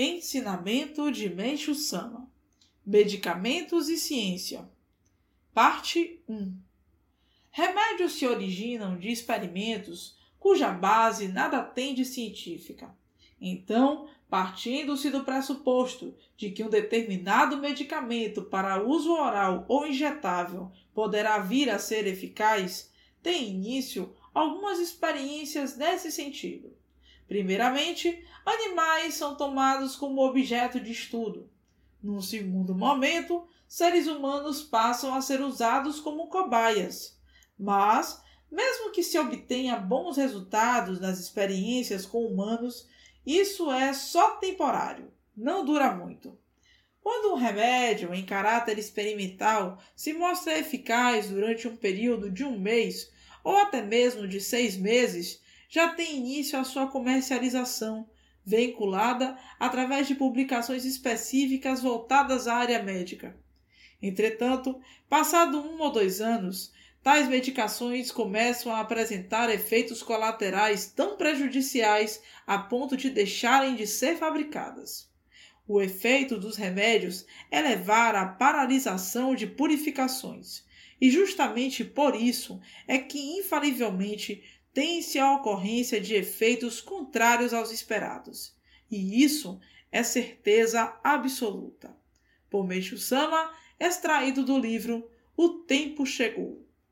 Ensinamento de Meishu Sama Medicamentos e Ciência Parte 1 Remédios se originam de experimentos cuja base nada tem de científica. Então, partindo-se do pressuposto de que um determinado medicamento para uso oral ou injetável poderá vir a ser eficaz, tem início algumas experiências nesse sentido. Primeiramente, animais são tomados como objeto de estudo. Num segundo momento, seres humanos passam a ser usados como cobaias. Mas, mesmo que se obtenha bons resultados nas experiências com humanos, isso é só temporário, não dura muito. Quando um remédio em caráter experimental se mostra eficaz durante um período de um mês ou até mesmo de seis meses, já tem início a sua comercialização, veiculada através de publicações específicas voltadas à área médica. Entretanto, passado um ou dois anos, tais medicações começam a apresentar efeitos colaterais tão prejudiciais a ponto de deixarem de ser fabricadas. O efeito dos remédios é levar à paralisação de purificações, e justamente por isso é que infalivelmente tem-se a ocorrência de efeitos contrários aos esperados. E isso é certeza absoluta. Por Meixo Sama, extraído do livro O Tempo Chegou.